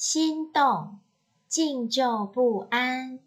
心动静就不安。